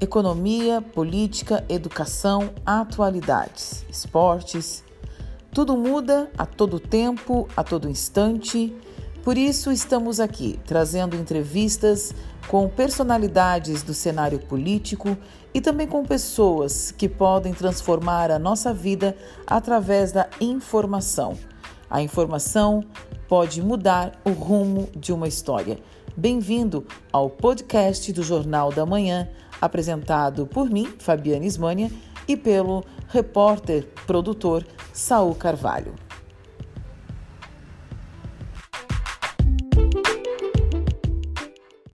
Economia, política, educação, atualidades, esportes. Tudo muda a todo tempo, a todo instante. Por isso, estamos aqui trazendo entrevistas com personalidades do cenário político e também com pessoas que podem transformar a nossa vida através da informação. A informação pode mudar o rumo de uma história. Bem-vindo ao podcast do Jornal da Manhã, apresentado por mim, Fabiana Ismânia, e pelo repórter produtor Saul Carvalho.